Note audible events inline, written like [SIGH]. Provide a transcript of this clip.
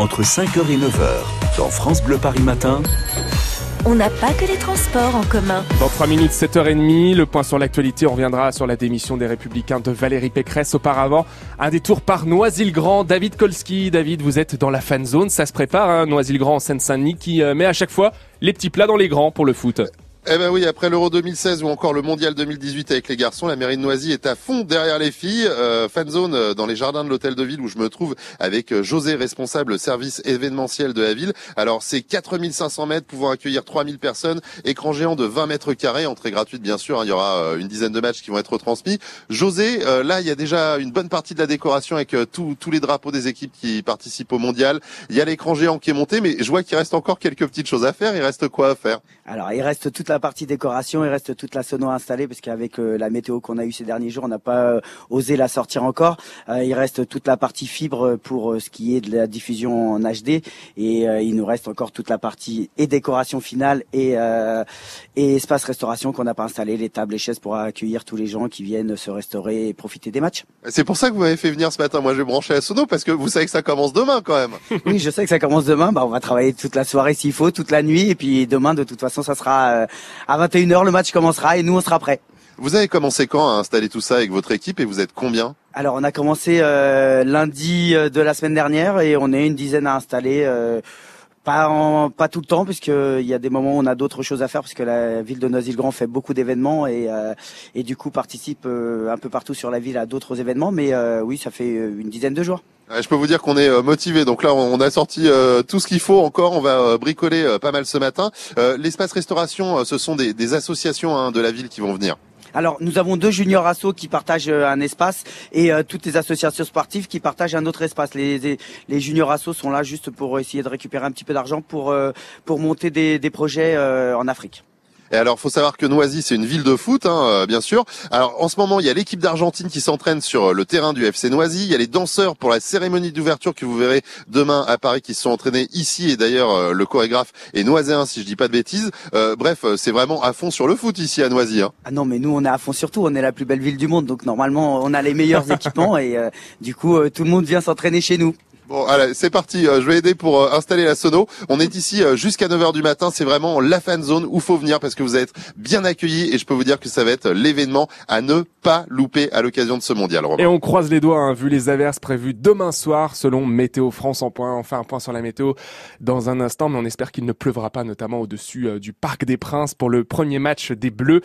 entre 5h et 9h, dans France Bleu Paris Matin. On n'a pas que les transports en commun. Dans 3 minutes, 7h30, le point sur l'actualité, on reviendra sur la démission des Républicains de Valérie Pécresse. Auparavant, un détour par Noisy-le-Grand. David Kolski, David, vous êtes dans la fan zone, ça se prépare, hein, Noisy-le-Grand en Seine-Saint-Denis, qui euh, met à chaque fois les petits plats dans les grands pour le foot. Eh ben oui, après l'Euro 2016 ou encore le Mondial 2018 avec les garçons, la mairie de Noisy est à fond derrière les filles. Euh, fan zone euh, dans les jardins de l'hôtel de ville où je me trouve avec euh, José, responsable service événementiel de la ville. Alors c'est 4500 mètres pouvant accueillir 3000 personnes, écran géant de 20 mètres carrés, entrée gratuite bien sûr. Hein, il y aura euh, une dizaine de matchs qui vont être transmis. José, là il y a déjà une bonne partie de la décoration avec tous les drapeaux des équipes qui participent au Mondial. Il y a l'écran géant qui est monté, mais je vois qu'il reste encore quelques petites choses à faire. Il reste quoi à faire? Alors il reste toute la partie décoration, il reste toute la sono installée parce qu'avec euh, la météo qu'on a eu ces derniers jours, on n'a pas euh, osé la sortir encore. Euh, il reste toute la partie fibre pour ce qui est de la diffusion en HD et il nous reste encore toute la partie et décoration finale et, et espace restauration qu'on n'a pas installé, les tables et chaises pour accueillir tous les gens qui viennent se restaurer et profiter des matchs. C'est pour ça que vous m'avez fait venir ce matin. Moi, je vais brancher la sono parce que vous savez que ça commence demain quand même. [LAUGHS] oui, je sais que ça commence demain. Bah, on va travailler toute la soirée s'il faut, toute la nuit et puis demain, de toute façon, ça sera à 21h, le match commencera et nous, on sera prêts. Vous avez commencé quand à installer tout ça avec votre équipe et vous êtes combien Alors, on a commencé euh, lundi euh, de la semaine dernière et on est une dizaine à installer. Euh, pas, en, pas tout le temps, puisqu'il y a des moments où on a d'autres choses à faire, puisque la ville de Noisy-le-Grand fait beaucoup d'événements et, et du coup participe un peu partout sur la ville à d'autres événements. Mais oui, ça fait une dizaine de jours. Je peux vous dire qu'on est euh, motivé. Donc là, on a sorti euh, tout ce qu'il faut encore. On va euh, bricoler pas mal ce matin. L'espace restauration, ce sont des, associations hein, de la ville qui vont venir. Alors nous avons deux juniors assos qui partagent un espace et toutes les associations sportives qui partagent un autre espace. Les, juniors assos sont là juste pour essayer de récupérer un petit peu d'argent pour monter des projets en Afrique. Et alors, faut savoir que Noisy, c'est une ville de foot, hein, euh, bien sûr. Alors, en ce moment, il y a l'équipe d'Argentine qui s'entraîne sur euh, le terrain du FC Noisy. Il y a les danseurs pour la cérémonie d'ouverture que vous verrez demain à Paris qui se sont entraînés ici. Et d'ailleurs, euh, le chorégraphe est noiséen, si je dis pas de bêtises. bref, c'est vraiment à fond sur le foot ici à Noisy. Hein. Ah non, mais nous, on est à fond sur tout. On est la plus belle ville du monde, donc normalement, on a les meilleurs [LAUGHS] équipements et du coup, tout le monde vient s'entraîner chez nous. Bon, allez, c'est parti. Euh, je vais aider pour euh, installer la sono. On est ici euh, jusqu'à 9h du matin. C'est vraiment la fan zone où faut venir parce que vous être bien accueillis et je peux vous dire que ça va être l'événement à ne pas louper à l'occasion de ce mondial. Et on croise les doigts, hein, vu les averses prévues demain soir selon Météo France en point. Enfin, un point sur la météo dans un instant, mais on espère qu'il ne pleuvra pas, notamment au-dessus du Parc des Princes pour le premier match des Bleus